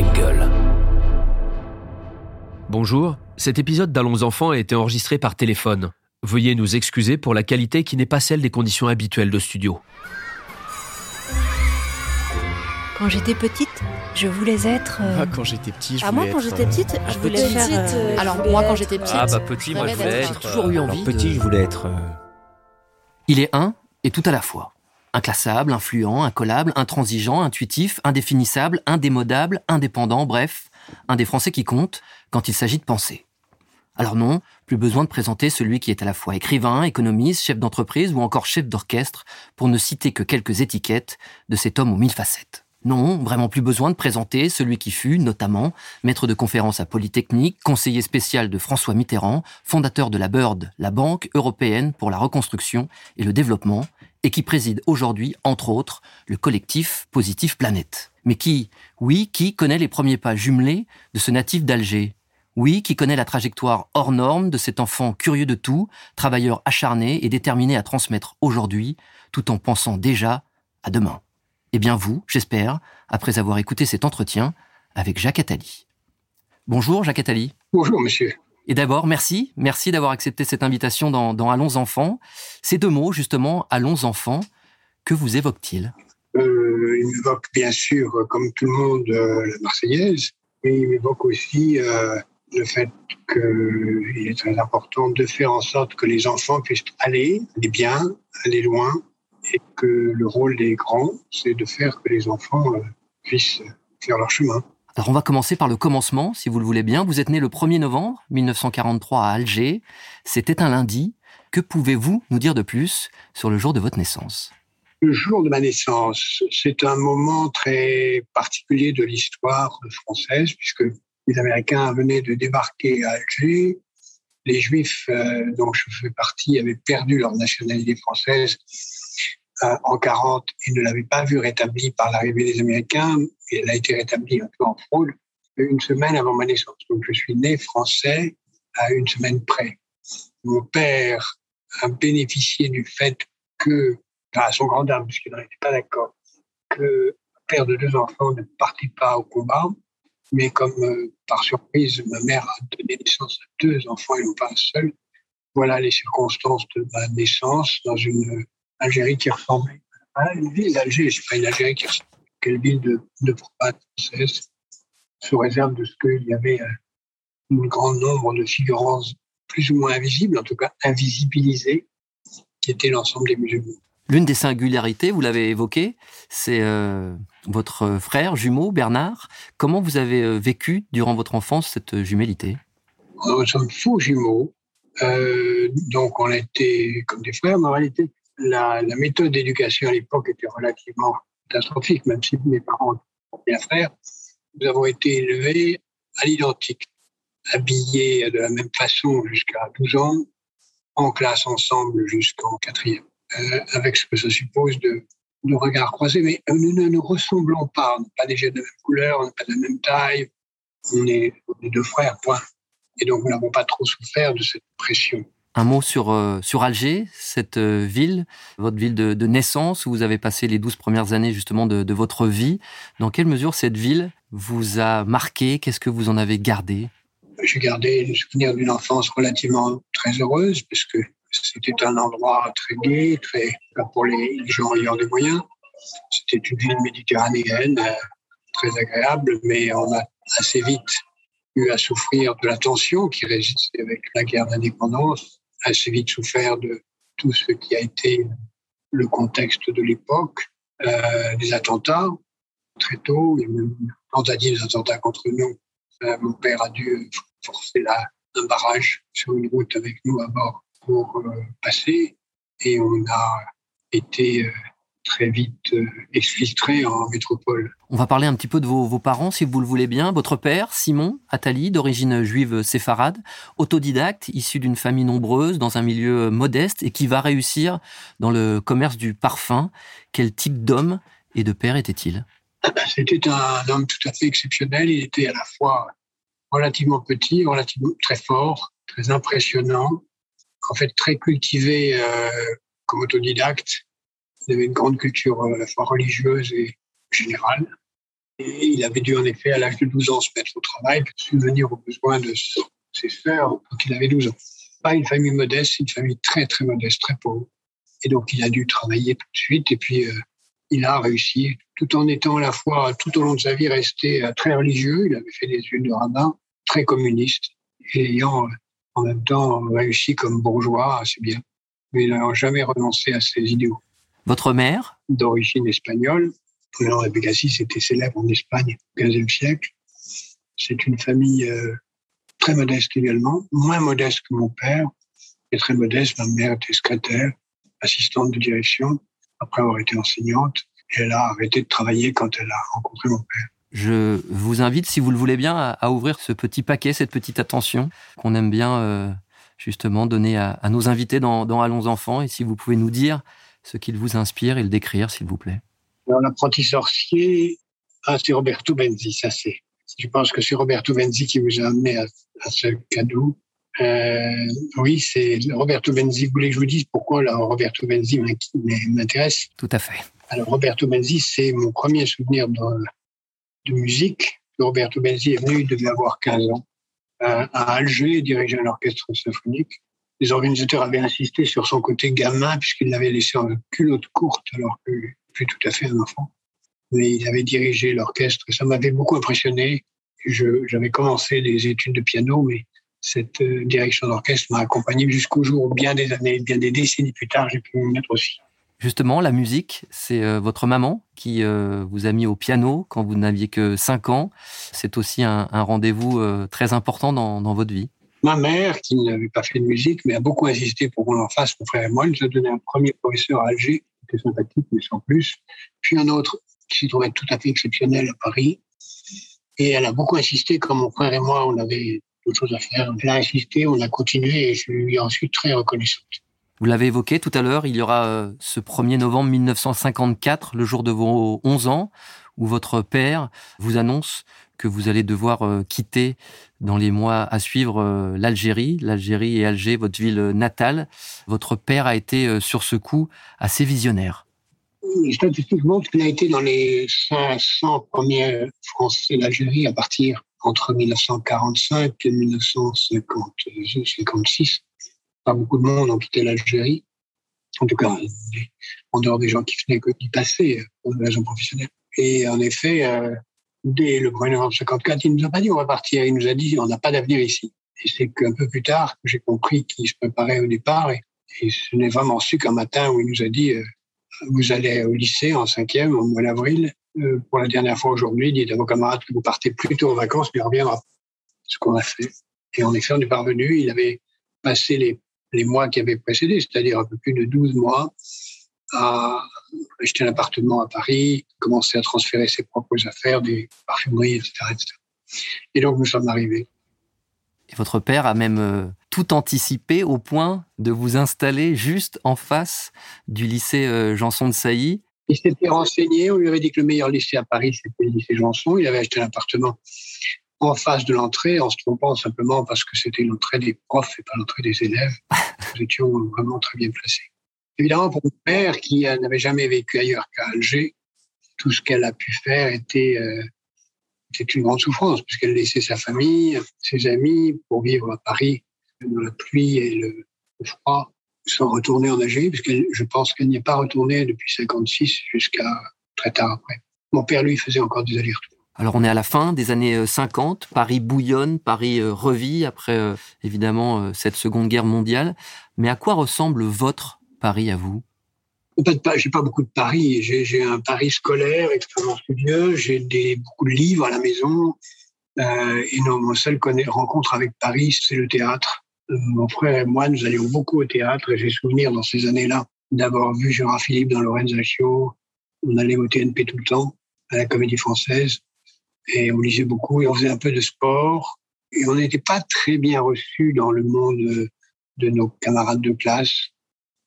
Engel. Bonjour, cet épisode d'Allons enfants a été enregistré par téléphone. Veuillez nous excuser pour la qualité qui n'est pas celle des conditions habituelles de studio. Quand j'étais petite, je voulais être. euh, Ah, quand j'étais petit, je Ah, moi, voulais quand être, j'étais euh, petite, je voulais petite, faire. euh, Alors, je voulais moi, quand être- j'étais petite. Ah bah petit, moi je rêvais voulais d'être- être... J'ai toujours eu euh, envie Alors, petit, de- je voulais être. euh, Il est un et tout à la fois. Inclassable, influent, incollable, intransigeant, intuitif, indéfinissable, indémodable, indépendant, bref, un des Français qui compte quand il s'agit de penser. Alors non, plus besoin de présenter celui qui est à la fois écrivain, économiste, chef d'entreprise ou encore chef d'orchestre, pour ne citer que quelques étiquettes de cet homme aux mille facettes. Non, vraiment plus besoin de présenter celui qui fut, notamment, maître de conférences à Polytechnique, conseiller spécial de François Mitterrand, fondateur de la BIRD, la Banque européenne pour la reconstruction et le développement, et qui préside aujourd'hui, entre autres, le collectif Positif Planète. Mais qui, oui, qui connaît les premiers pas jumelés de ce natif d'Alger Oui, qui connaît la trajectoire hors norme de cet enfant curieux de tout, travailleur acharné et déterminé à transmettre aujourd'hui, tout en pensant déjà à demain. Eh bien vous, j'espère, après avoir écouté cet entretien avec Jacques Attali. Bonjour Jacques Attali. Bonjour, monsieur. Et d'abord, merci, merci d'avoir accepté cette invitation dans, Allons enfants. Ces deux mots, justement, Allons enfants, que vous évoquent-ils? Euh, il m'évoque bien sûr, comme tout le monde, euh, la Marseillaise, mais il m'évoque aussi euh, le fait qu'il est très important de faire en sorte que les enfants puissent aller, aller bien, aller loin, et que le rôle des grands, c'est de faire que les enfants euh, puissent faire leur chemin. Alors on va commencer par le commencement, si vous le voulez bien. Vous êtes né le 1er novembre 1943 à Alger. C'était un lundi. Que pouvez-vous nous dire de plus sur le jour de votre naissance? Le jour de ma naissance, c'est un moment très particulier de l'histoire française, puisque les Américains venaient de débarquer à Alger. Les Juifs euh, dont je fais partie avaient perdu leur nationalité française euh, en 40 et ne l'avaient pas vue rétablie par l'arrivée des Américains. Et elle a été rétablie un peu en fraude une semaine avant ma naissance. Donc je suis né français à une semaine près. Mon père a bénéficié du fait que enfin, à son grand dame, puisqu'il n'en était pas d'accord, que père de deux enfants ne partait pas au combat, mais comme euh, par surprise, ma mère a donné naissance à deux enfants et non pas un seul, voilà les circonstances de ma naissance dans une Algérie qui ressemblait à une ville d'Alger, c'est pas une Algérie qui ressemble à une ville de, de province française, sous réserve de ce qu'il y avait euh, un grand nombre de figurants plus ou moins invisibles, en tout cas invisibilisés, qui étaient l'ensemble des musulmans. L'une des singularités, vous l'avez évoqué, c'est euh, votre frère jumeau, Bernard. Comment vous avez euh, vécu durant votre enfance cette jumélité Nous sommes faux jumeaux, euh, donc on a été comme des frères, mais en réalité, la, méthode d'éducation à l'époque était relativement catastrophique, même si mes parents étaient bien frères. Nous avons été élevés à l'identique, habillés de la même façon jusqu'à 12 ans, en classe ensemble jusqu'en quatrième, euh, avec ce que ça suppose de, de regards croisés. Mais nous ne nous ressemblons pas, on n'a pas yeux de la même couleur, on n'a pas de la même taille, on est, on est deux frères, point. Et donc nous n'avons pas trop souffert de cette pression. Un mot sur, euh, Alger, cette euh, ville, votre ville de, naissance, où vous avez passé les douze premières années justement de, de, votre vie. Dans quelle mesure cette ville vous a marqué? Qu'est-ce que vous en avez gardé? J'ai gardé le souvenir d'une enfance relativement très heureuse, parce que c'était un endroit très gai, très pour les gens ayant des moyens. C'était une ville méditerranéenne, euh, très agréable, mais on a assez vite eu à souffrir de la tension qui résistait avec la guerre d'indépendance, assez vite souffert de tout ce qui a été le contexte de l'époque, euh, des attentats très tôt, il y a même une tentative d'attentat contre nous. Euh, mon père a dû forcer la, un barrage sur une route avec nous à bord pour euh, passer et on a été très vite euh, exfiltré en métropole. On va parler un petit peu de vos, vos, parents, si vous le voulez bien. Votre père, Simon Attali, d'origine juive séfarade, autodidacte, issu d'une famille nombreuse, dans un milieu modeste, et qui va réussir dans le commerce du parfum. Quel type d'homme et de père était-il? C'était un homme tout à fait exceptionnel. Il était à la fois relativement petit, relativement très fort, très impressionnant, en fait très cultivé euh, comme autodidacte. Il avait une grande culture à la fois religieuse et générale. Et il avait dû en effet, à l'âge de 12 ans, se mettre au travail, subvenir aux besoins de ses sœurs quand il avait 12 ans. Pas une famille modeste, une famille très très modeste, très pauvre. Et donc il a dû travailler tout de suite et puis euh, il a réussi, tout en étant à la fois tout au long de sa vie resté euh, très religieux. Il avait fait des études de rabbin, très communiste, et ayant euh, en même temps réussi comme bourgeois assez bien. Mais il jamais renoncé à ses idéaux. Votre mère? D'origine espagnole. Président Rebecassis était célèbre en Espagne au XVe siècle. C'est une famille très modeste également, moins modeste que mon père, et très modeste. Ma mère était secrétaire, assistante de direction, après avoir été enseignante. Et elle a arrêté de travailler quand elle a rencontré mon père. Je vous invite, si vous le voulez bien, à, ouvrir ce petit paquet, cette petite attention qu'on aime bien euh, justement donner à, nos invités dans, dans, Allons Enfants. Et si vous pouvez nous dire ce qu'il vous inspire et le décrire, s'il vous plaît. L'apprenti sorcier, ah, c'est Roberto Benzi, ça c'est je pense que c'est Roberto Benzi qui vous a amené à, ce cadeau? Euh, oui, c'est Roberto Benzi. Vous voulez que je vous dise pourquoi là, Roberto Benzi m'intéresse? Tout à fait. Alors, Roberto Benzi, c'est mon premier souvenir de, de, musique. Roberto Benzi est venu, il devait avoir 15 ans, à, à Alger, diriger un orchestre symphonique. Les organisateurs avaient insisté sur son côté gamin, puisqu'il l'avait laissé en culotte courte, alors que plus tout à fait un enfant mais il avait dirigé l'orchestre ça m'avait beaucoup impressionné. J'avais commencé des études de piano, mais cette euh, direction d'orchestre m'a accompagné jusqu'au jour où, bien des années, bien des décennies plus tard, j'ai pu m'y mettre aussi. Justement, la musique, c'est euh, votre maman qui euh, vous a mis au piano quand vous n'aviez que 5 ans. C'est aussi un, rendez-vous très important dans, dans, votre vie. Ma mère, qui n'avait pas fait de musique, mais a beaucoup insisté pour qu'on en fasse, mon frère et moi, nous a donné un premier professeur à Alger, qui était sympathique, mais sans plus. Puis un autre qui s'est trouvé tout à fait exceptionnel à Paris. Et elle a beaucoup insisté, comme mon frère et moi, on avait d'autres choses à faire. Elle a insisté, on a continué et je lui ensuite très reconnaissante. Vous l'avez évoqué tout à l'heure, il y aura euh, ce 1er novembre 1954, le jour de vos 11 ans, où votre père vous annonce que vous allez devoir euh, quitter dans les mois à suivre euh, l'Algérie, l'Algérie et Alger, votre ville natale. Votre père a été sur ce coup assez visionnaire montrent qu'il a été dans les 500 premiers Français d'Algérie à partir entre 1945 et 1956. Pas beaucoup de monde ont quitté l'Algérie. En tout cas, en dehors des gens qui venaient d'y passer pour des raisons professionnelles. Et en effet, euh, dès le 1er novembre 54, il nous a pas dit on va partir. Il nous a dit on n'a pas d'avenir ici. Et c'est qu'un peu plus tard que j'ai compris qu'il se préparait au départ. Et, ce n'est vraiment su qu'un matin où il nous a dit euh, vous allez au lycée en cinquième, au mois d'avril. Euh, pour la dernière fois aujourd'hui, dites à vos camarades que vous partez plutôt en vacances, mais on reviendra. Ce qu'on a fait. Et en effet, on est parvenu. Il avait passé les, les mois qui avaient précédé, c'est-à-dire un peu plus de 12 mois, à acheter un appartement à Paris, commencer à transférer ses propres affaires, des parfumeries, etc. etc. Et donc, nous sommes arrivés. Et votre père a même euh, tout anticipé au point de vous installer juste en face du lycée euh, Janson de Sailly. Il s'était renseigné, on lui avait dit que le meilleur lycée à Paris, c'était le lycée Janson. Il avait acheté un appartement en face de l'entrée, en se trompant simplement parce que c'était l'entrée des profs et pas l'entrée des élèves. Nous étions vraiment très bien placés. Évidemment, pour mon père, qui n'avait jamais vécu ailleurs qu'à Alger, tout ce qu'elle a pu faire était euh, c'était une grande souffrance puisqu'elle laissait sa famille, ses amis pour vivre à Paris dans la pluie et le, froid, sans retourner en Algérie, puisque je pense qu'elle n'y est pas retournée depuis 56 jusqu'à très tard après. Mon père, lui, faisait encore des allers-retours. Alors on est à la fin des années 50, euh, Paris bouillonne, Paris euh, revit après euh, évidemment cette Seconde Guerre mondiale. Mais à quoi ressemble votre Paris à vous? En fait, j'ai pas beaucoup de paris. J'ai un pari scolaire extrêmement studieux. J'ai beaucoup de livres à la maison. Euh, et non, mon seul rencontre avec Paris, c'est le théâtre. Euh, mon frère et moi, nous allions beaucoup au théâtre. Et j'ai souvenir dans ces années-là d'avoir vu Gérard Philippe dans Lorenzaccio. On allait au TNP tout le temps, à la Comédie Française. Et on lisait beaucoup et on faisait un peu de sport. Et on n'était pas très bien reçus dans le monde de nos camarades de classe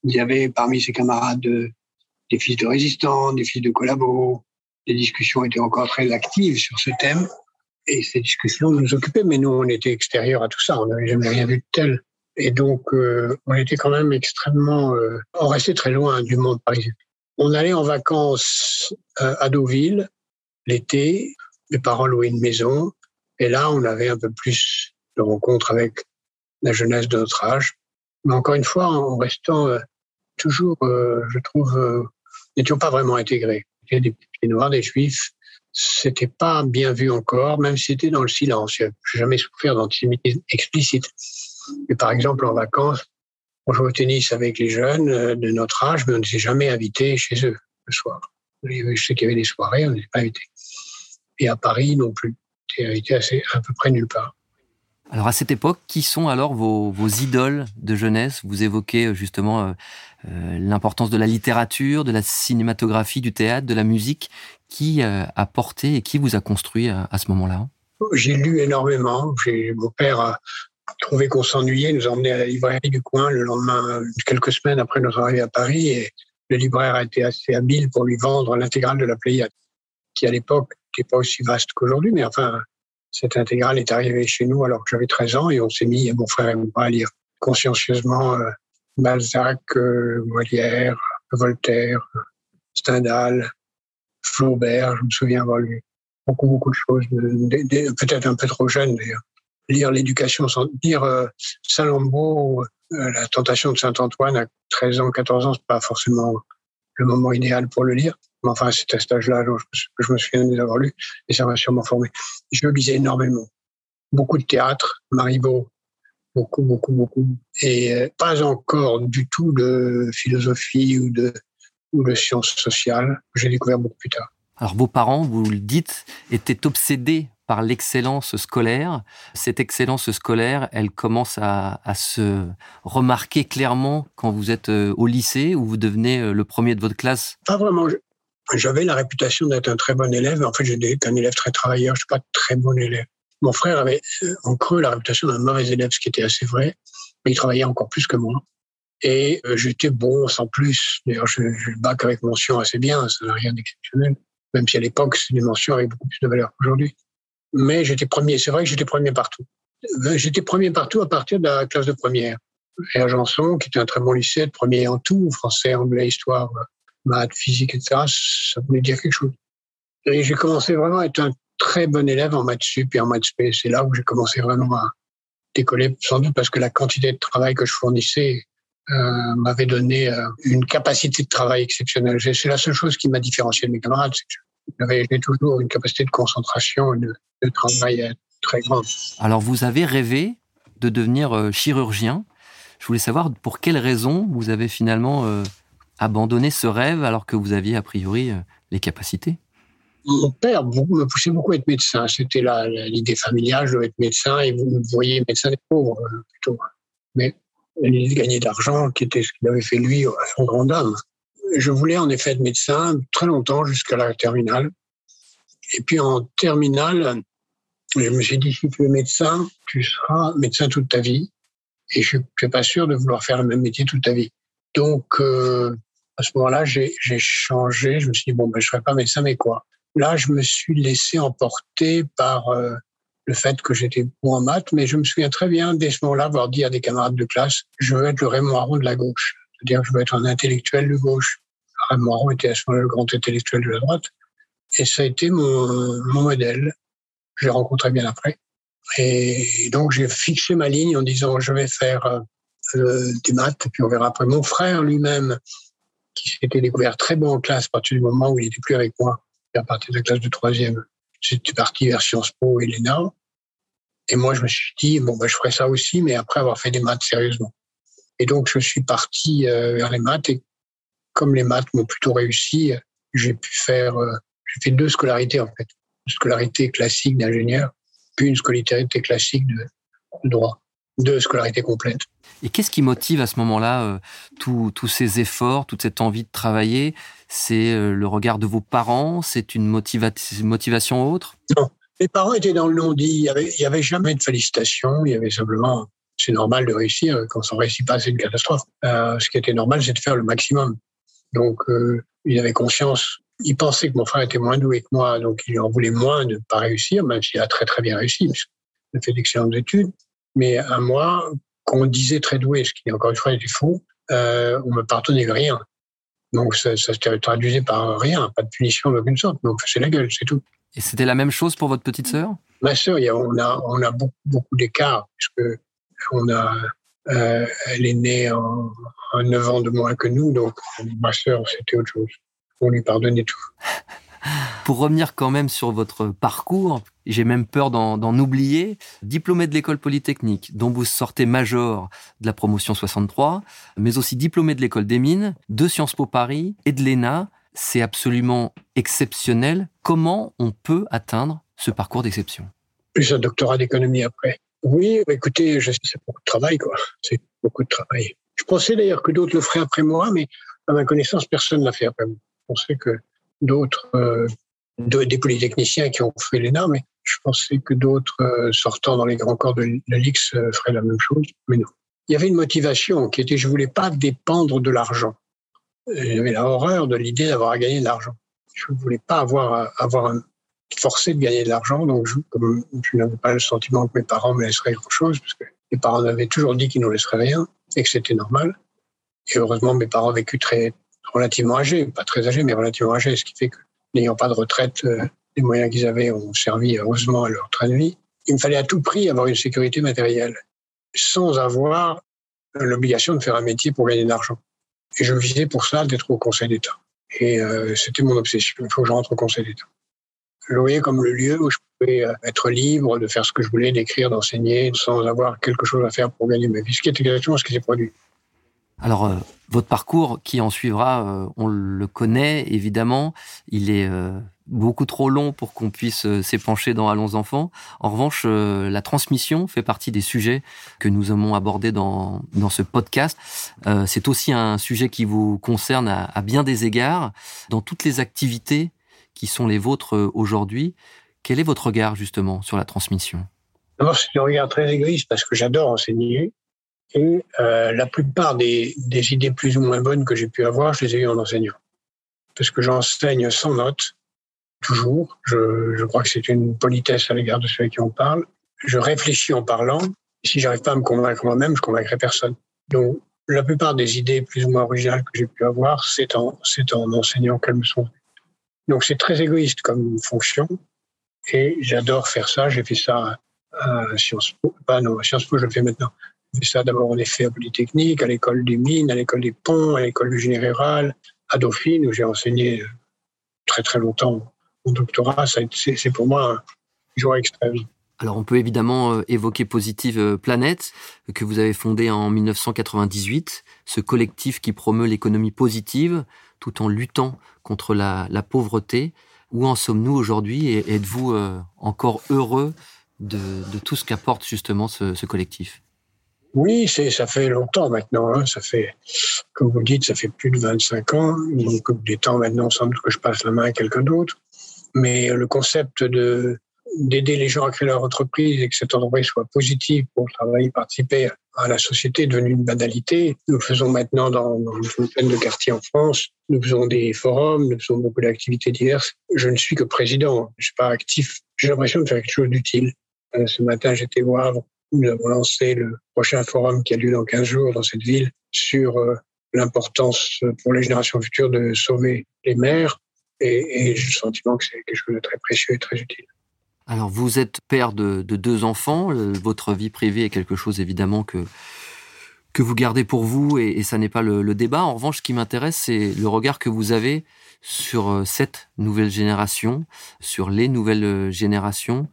il y avait parmi ses camarades des fils de résistants, des fils de collabos. Les discussions étaient encore très actives sur ce thème. Et ces discussions nous occupaient, mais nous, on était extérieurs à tout ça. On n'avait jamais rien vu de tel. Et donc, euh, on était quand même extrêmement... Euh, on restait très loin du monde parisien. On allait en vacances euh, à Deauville l'été. mes parents louaient une maison. Et là, on avait un peu plus de rencontres avec la jeunesse de notre âge. Mais encore une fois, en restant euh, toujours, euh, je trouve, euh, n'étions pas vraiment intégrés. Il y a des pieds noirs, des juifs. C'était pas bien vu encore, même si c'était dans le silence. Je n'ai jamais souffert d'antisémitisme explicite. Mais par exemple, en vacances, on jouait au tennis avec les jeunes de notre âge, mais on ne s'est jamais invité chez eux le soir. Je sais qu'il y avait des soirées, on n'était pas invité. Et à Paris non plus. On invité assez, à peu près nulle part. Alors à cette époque, qui sont alors vos, idoles de jeunesse? Vous évoquez euh, justement euh, euh, l'importance de la littérature, de la cinématographie, du théâtre, de la musique. Qui a porté et qui vous a construit à, ce moment-là? J'ai lu énormément. Mon père a trouvé qu'on s'ennuyait, nous emmenait à la librairie du coin le lendemain, quelques semaines après notre arrivée à Paris. Et le libraire a été assez habile pour lui vendre l'intégrale de la Pléiade, qui à l'époque n'était pas aussi vaste qu'aujourd'hui, mais enfin cette intégrale est arrivée chez nous alors que j'avais 13 ans et on s'est mis, mon frère et moi, à lire consciencieusement euh, Balzac, euh, Molière, Voltaire, Stendhal, Flaubert, je me souviens avoir lu beaucoup, beaucoup de choses, peut-être un peu trop jeune d'ailleurs. Lire l'éducation, lire euh, Salammbô, la tentation de Saint-Antoine à 13 ans, 14 ans, c'est pas forcément le moment idéal pour le lire. Mais enfin, c'est à cet âge-là que je me souviens de avoir lu et ça m'a sûrement formé. Je lisais énormément. Beaucoup de théâtre, Maribot, beaucoup, beaucoup, beaucoup. Et euh, pas encore du tout de philosophie ou de, ou de sciences sociales j'ai découvert beaucoup plus tard. Alors vos parents, vous le dites, étaient obsédés par l'excellence scolaire. Cette excellence scolaire, elle commence à, se remarquer clairement quand vous êtes euh, au lycée où vous devenez euh, le premier de votre classe? Pas vraiment. J'avais la réputation d'être un très bon élève. En fait, j'étais un élève très travailleur. Je suis pas très bon élève. Mon frère avait euh, en creux la réputation d'un mauvais élève, ce qui était assez vrai. Mais il travaillait encore plus que moi. Et j'étais bon sans plus. D'ailleurs, je, je bac avec mention assez bien. Ça n'a rien d'exceptionnel. Même si à l'époque, c'est des mentions avec beaucoup plus de valeur qu'aujourd'hui mais j'étais premier. C'est vrai que j'étais premier partout. Euh, j'étais premier partout à partir de la classe de première. Et à Janson, qui était un très bon lycée, premier en tout, français, anglais, histoire, maths, physique, etc., ça voulait dire quelque chose. Et j'ai commencé vraiment à être un très bon élève en maths sup et en maths spé. C'est là où j'ai commencé vraiment à décoller, sans doute parce que la quantité de travail que je fournissais euh, m'avait donné euh, une capacité de travail exceptionnelle. C'est la seule chose qui m'a différencié de mes camarades, j'avais toujours une capacité de concentration et de, travail euh, très grande. Alors, vous avez rêvé de devenir chirurgien. Je voulais savoir pour quelles raisons vous avez finalement euh, abandonné ce rêve alors que vous aviez a priori les capacités? Mon père me poussait beaucoup à être médecin. C'était l'idée familiale, je veux être médecin, et vous me voyez médecin des pauvres plutôt. Mais l'idée de gagner de l'argent, qui était ce qu'il avait fait lui à son grand âme je voulais en effet être médecin très longtemps jusqu'à la terminale. Et puis en terminale, je me suis dit, si tu es médecin, tu seras médecin toute ta vie. Et je ne suis pas sûr de vouloir faire le même métier toute ta vie. Donc, euh, à ce moment-là, j'ai changé. Je me suis dit, bon, ben, je ne serai pas médecin, mais quoi Là, je me suis laissé emporter par euh, le fait que j'étais bon en maths, mais je me souviens très bien, dès ce moment-là, avoir dit à des camarades de classe, je veux être le Raymond Aron de la gauche. C'est-à-dire je veux être un intellectuel de gauche. Moron était à ce moment-là le grand intellectuel de la droite. Et ça a été mon, modèle. Je l'ai rencontré bien après. Et donc, j'ai fixé ma ligne en disant, je vais faire euh, des maths, et puis on verra après. Mon frère lui-même, qui s'était découvert très bon en classe à partir du moment où il n'était plus avec moi, à partir de la classe de troisième, j'étais parti vers Sciences Po et l'ENA. Et moi, je me suis dit, bon, ben, je ferai ça aussi, mais après avoir fait des maths sérieusement. Et donc, je suis parti euh, vers les maths. Et comme les maths m'ont plutôt réussi, j'ai pu faire, euh, j'ai fait deux scolarités en fait. Une scolarité classique d'ingénieur, puis une scolarité classique de, droit. Deux scolarités complètes. Et qu'est-ce qui motive à ce moment-là euh, tous ces efforts, toute cette envie de travailler? C'est le regard de vos parents? C'est une motivation autre? Non. Mes parents étaient dans le non-dit. Il n'y avait, jamais de félicitations. Il y avait simplement c'est normal de réussir. Quand on ne réussit pas, c'est une catastrophe. Euh, ce qui était normal, c'est de faire le maximum. Donc, euh, il avait conscience. Il pensait que mon frère était moins doué que moi, donc il en voulait moins de ne pas réussir, même s'il a très très bien réussi. Il a fait d'excellentes études. Mais à moi, qu'on disait très doué, ce qui encore une fois était faux, euh, on me pardonnait rien. Donc ça, ça se traduisait par rien, pas de punition d'aucune sorte. Donc c'est la gueule, c'est tout. Et c'était la même chose pour votre petite sœur? Ma sœur, on a, on a beaucoup, beaucoup d'écart, puisque on a, euh, elle est née en, en 9 ans de moins que nous, donc ma sœur, c'était autre chose. On lui pardonnait tout. Pour revenir quand même sur votre parcours, j'ai même peur d'en oublier, diplômé de l'école polytechnique, dont vous sortez major de la promotion 63, mais aussi diplômé de l'école des mines, de Sciences Po Paris et de l'ENA, c'est absolument exceptionnel. Comment on peut atteindre ce parcours d'exception? Plus un doctorat d'économie après. Oui, écoutez, c'est beaucoup de travail, quoi. C'est beaucoup de travail. Je pensais d'ailleurs que d'autres le feraient après moi, mais à ma connaissance, personne ne l'a fait après moi. Que d'autres, euh, des polytechniciens qui ont fait l'ENA, mais je pensais que d'autres euh, sortant dans les grands corps de, l'IX euh, feraient la même chose, mais non. Il y avait une motivation qui était je voulais pas dépendre de l'argent. J'avais la horreur de l'idée d'avoir à gagner de l'argent. Je ne voulais pas avoir avoir forcé de gagner de l'argent, donc je, comme je n'avais pas le sentiment que mes parents me laisseraient quelque chose, parce que mes parents m'avaient toujours dit qu'ils ne nous laisseraient rien et que c'était normal. Et heureusement, mes parents ont vécu très relativement âgés, pas très âgés, mais relativement âgés, ce qui fait que n'ayant pas de retraite, euh, les moyens qu'ils avaient ont servi heureusement à leur train de vie. Il me fallait à tout prix avoir une sécurité matérielle, sans avoir l'obligation de faire un métier pour gagner de l'argent. Et je visais pour ça d'être au Conseil d'État. Et euh, c'était mon obsession. Il faut que je rentre au Conseil d'État. Je voyais comme le lieu où je pouvais euh, être libre de faire ce que je voulais, d'écrire, d'enseigner, sans avoir quelque chose à faire pour gagner ma vie. Ce qui est exactement ce qui s'est produit. Alors, euh, votre parcours qui en suivra, euh, on le connaît évidemment. Il est euh, beaucoup trop long pour qu'on puisse s'épancher dans Allons enfants. En revanche, la transmission fait partie des sujets que nous aimons aborder dans, dans ce podcast. C'est aussi un sujet qui vous concerne à, à bien des égards. Dans toutes les activités qui sont les vôtres aujourd'hui, quel est votre regard justement sur la transmission? D'abord, c'est un regard très égoïste parce que j'adore enseigner et euh, la plupart des, des, idées plus ou moins bonnes que j'ai pu avoir, je les ai eues en enseignant. Parce que j'enseigne sans notes, toujours. Je, je crois que c'est une politesse à l'égard de ceux qui en parlent. Je réfléchis en parlant. Si j'arrive pas à me convaincre moi-même, je convaincrai personne. Donc, la plupart des idées plus ou moins originales que j'ai pu avoir, c'est en, en enseignant qu'elles me sont Donc, c'est très égoïste comme fonction. Et j'adore faire ça. J'ai fait ça à Sciences Po. Pas à Sciences Po, je le fais maintenant fait ça d'abord en effet à Polytechnique, à l'école des mines, à l'école des ponts, à l'école du général, à Dauphine, où j'ai enseigné euh, très très longtemps mon doctorat. C'est pour moi un joie extrême. Alors on peut évidemment euh, évoquer Positive euh, Planète, que vous avez fondé en 1998, ce collectif qui promeut l'économie positive tout en luttant contre la, pauvreté. Où en sommes-nous aujourd'hui et êtes-vous encore heureux de, tout ce qu'apporte justement ce collectif? Oui, ça fait longtemps maintenant. Hein. Ça fait, comme vous le dites, ça fait plus de 25 ans. Il coupe des temps maintenant, doute que je passe la main à quelqu'un d'autre. Mais le concept de d'aider les gens à créer leur entreprise et que cette entreprise soit positive pour travailler, participer à la société est devenu une banalité. Nous faisons maintenant dans, dans une vingtaine de quartiers en France. Nous faisons des forums, nous faisons beaucoup d'activités diverses. Je ne suis que président, je suis pas actif. J'ai l'impression de faire quelque chose d'utile. Euh, ce matin, j'étais voir nous avons lancé le prochain forum qui a lieu dans 15 jours dans cette ville sur euh, l'importance pour les générations futures de sauver les mers. Et, j'ai le sentiment que c'est quelque chose de très précieux et très utile. Alors, vous êtes père de, deux enfants. Votre vie privée est quelque chose, évidemment, que, que vous gardez pour vous et, ça n'est pas le, débat. En revanche, ce qui m'intéresse, c'est le regard que vous avez sur euh, cette nouvelle génération, sur les nouvelles euh, générations.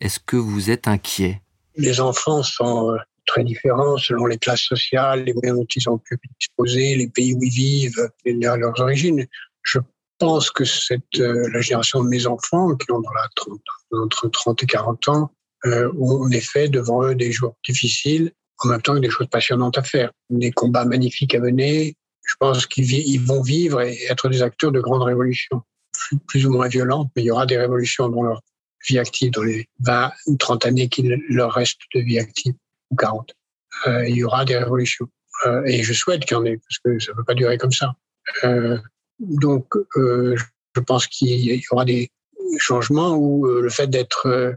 Est-ce que vous êtes inquiet? Les enfants sont euh, très différents selon les classes sociales, les moyens dont ils ont pu disposer, les pays où ils vivent, leurs origines. Je pense que cette, euh, la génération de mes enfants, qui ont dans la 30, entre 30 et 40 ans, euh, ont en effet devant eux des jours difficiles, en même temps que des choses passionnantes à faire, des combats magnifiques à mener. Je pense qu'ils vont vivre et être des acteurs de grandes révolutions, plus ou moins violentes, mais il y aura des révolutions dans leur vie active dans les 20 ou 30 années qu'il leur reste de vie active, ou 40. Euh, il y aura des révolutions. Euh, et je souhaite qu'il y en ait, parce que ça ne peut pas durer comme ça. Euh, donc, euh, je pense qu'il y aura des changements où euh, le fait d'être euh,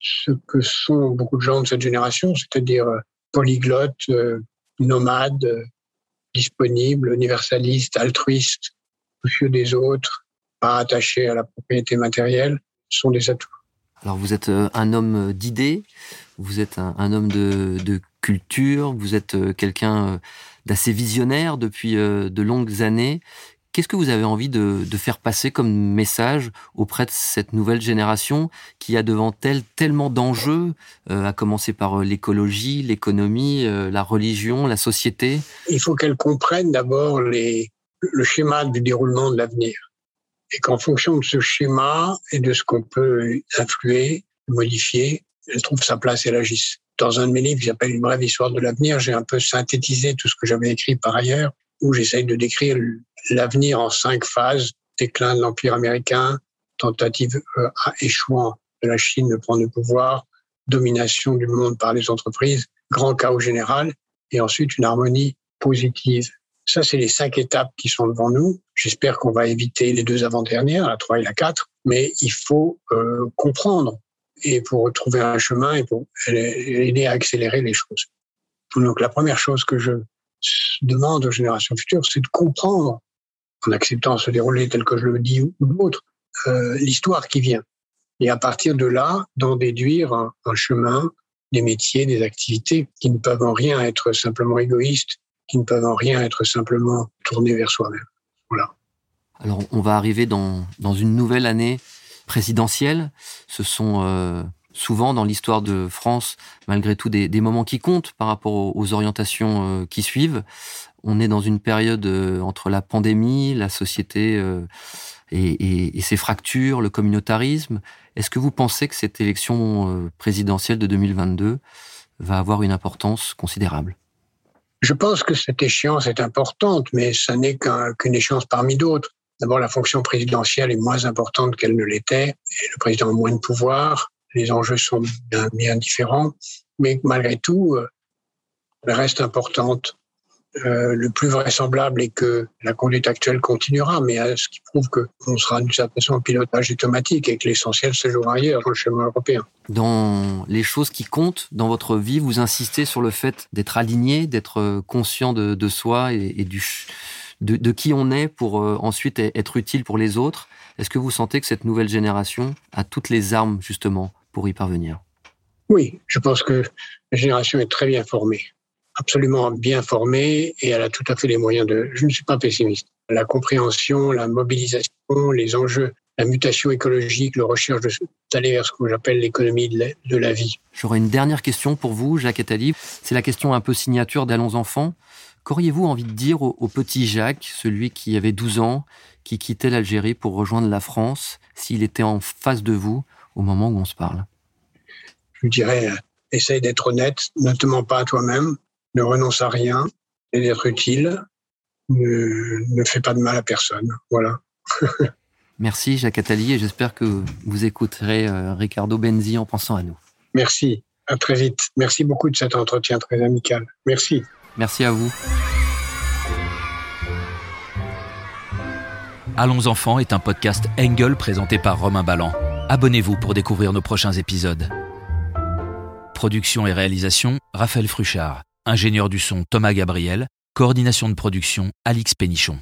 ce que sont beaucoup de gens de cette génération, c'est-à-dire polyglottes, nomades, disponibles, universalistes, altruistes, soucieux des autres, pas attaché à la propriété matérielle, sont des atouts. Alors vous êtes euh, un homme d'idées, vous êtes un, homme de, culture, vous êtes euh, quelqu'un d'assez visionnaire depuis de longues années. Qu'est-ce que vous avez envie de, faire passer comme message auprès de cette nouvelle génération qui a devant elle tellement d'enjeux, euh, à commencer par euh, l'écologie, l'économie, euh, la religion, la société? Il faut qu'elle comprenne d'abord le schéma du déroulement de l'avenir. Et qu'en fonction de ce schéma et de ce qu'on peut influer, modifier, elle trouve sa place et elle agisse. Dans un de mes livres qui s'appelle Une brève histoire de l'avenir, j'ai un peu synthétisé tout ce que j'avais écrit par ailleurs, où j'essaye de décrire l'avenir en cinq phases. Déclin de l'Empire américain, tentative euh, échouant de la Chine de prendre le pouvoir, domination du monde par les entreprises, grand chaos général, et ensuite une harmonie positive. Ça, c'est les cinq étapes qui sont devant nous. J'espère qu'on va éviter les deux avant-dernières, la trois et la quatre, mais il faut euh, comprendre et pour retrouver un chemin et pour aider à accélérer les choses. Donc la première chose que je demande aux générations futures, c'est de comprendre en acceptant se dérouler tel que je le dis ou d'autres, euh, l'histoire qui vient. Et à partir de là, d'en déduire un, chemin, des métiers, des activités qui ne peuvent en rien être simplement égoïstes, qui ne peuvent en rien être simplement tournés vers soi-même. Voilà. Alors, on va arriver dans, une nouvelle année présidentielle. Ce sont euh, souvent dans l'histoire de France, malgré tout, des, moments qui comptent par rapport aux, orientations euh, qui suivent. On est dans une période euh, entre la pandémie, la société et, ses fractures, le communautarisme. Est-ce que vous pensez que cette élection présidentielle de 2022 va avoir une importance considérable? Je pense que cette échéance est importante, mais ça n'est qu'une échéance parmi d'autres. D'abord, la fonction présidentielle est moins importante qu'elle ne l'était, et le président a moins de pouvoir les enjeux sont bien, différents, mais malgré tout, euh, elle reste importante. Euh, le plus vraisemblable est que la conduite actuelle continuera, mais euh, ce qui prouve qu'on sera d'une certaine façon en pilotage automatique et que l'essentiel se jouera ailleurs, dans le chemin européen. Dans les choses qui comptent dans votre vie, vous insistez sur le fait d'être aligné, d'être conscient de, soi et, du, de, de, qui on est pour ensuite être utile pour les autres. Est-ce que vous sentez que cette nouvelle génération a toutes les armes justement pour y parvenir? Oui, je pense que la génération est très bien formée, absolument bien formée, et elle a tout à fait les moyens de... Je ne suis pas pessimiste. La compréhension, la mobilisation, les enjeux, la mutation écologique, le recherche d'aller vers ce que j'appelle l'économie de, la vie. J'aurais une dernière question pour vous, Jacques Attali. C'est la question un peu signature d'Allons Enfants. Qu'auriez-vous envie de dire au, au, petit Jacques, celui qui avait 12 ans, qui quittait l'Algérie pour rejoindre la France, s'il était en face de vous au moment où on se parle? Je dirais, euh, essaye d'être honnête, ne te mens pas à toi-même, ne renonce à rien, et d'être utile, ne, fais pas de mal à personne. Voilà. Merci Jacques Attali et j'espère que vous écouterez euh, Ricardo Benzi en pensant à nous. Merci, à très vite. Merci beaucoup de cet entretien très amical. Merci. Merci à vous. Allons enfants est un podcast Engel présenté par Romain Ballan. Abonnez-vous pour découvrir nos prochains épisodes. Production et réalisation, Raphaël Fruchard. Ingénieur du son, Thomas Gabriel. Coordination de production, Alix Pénichon.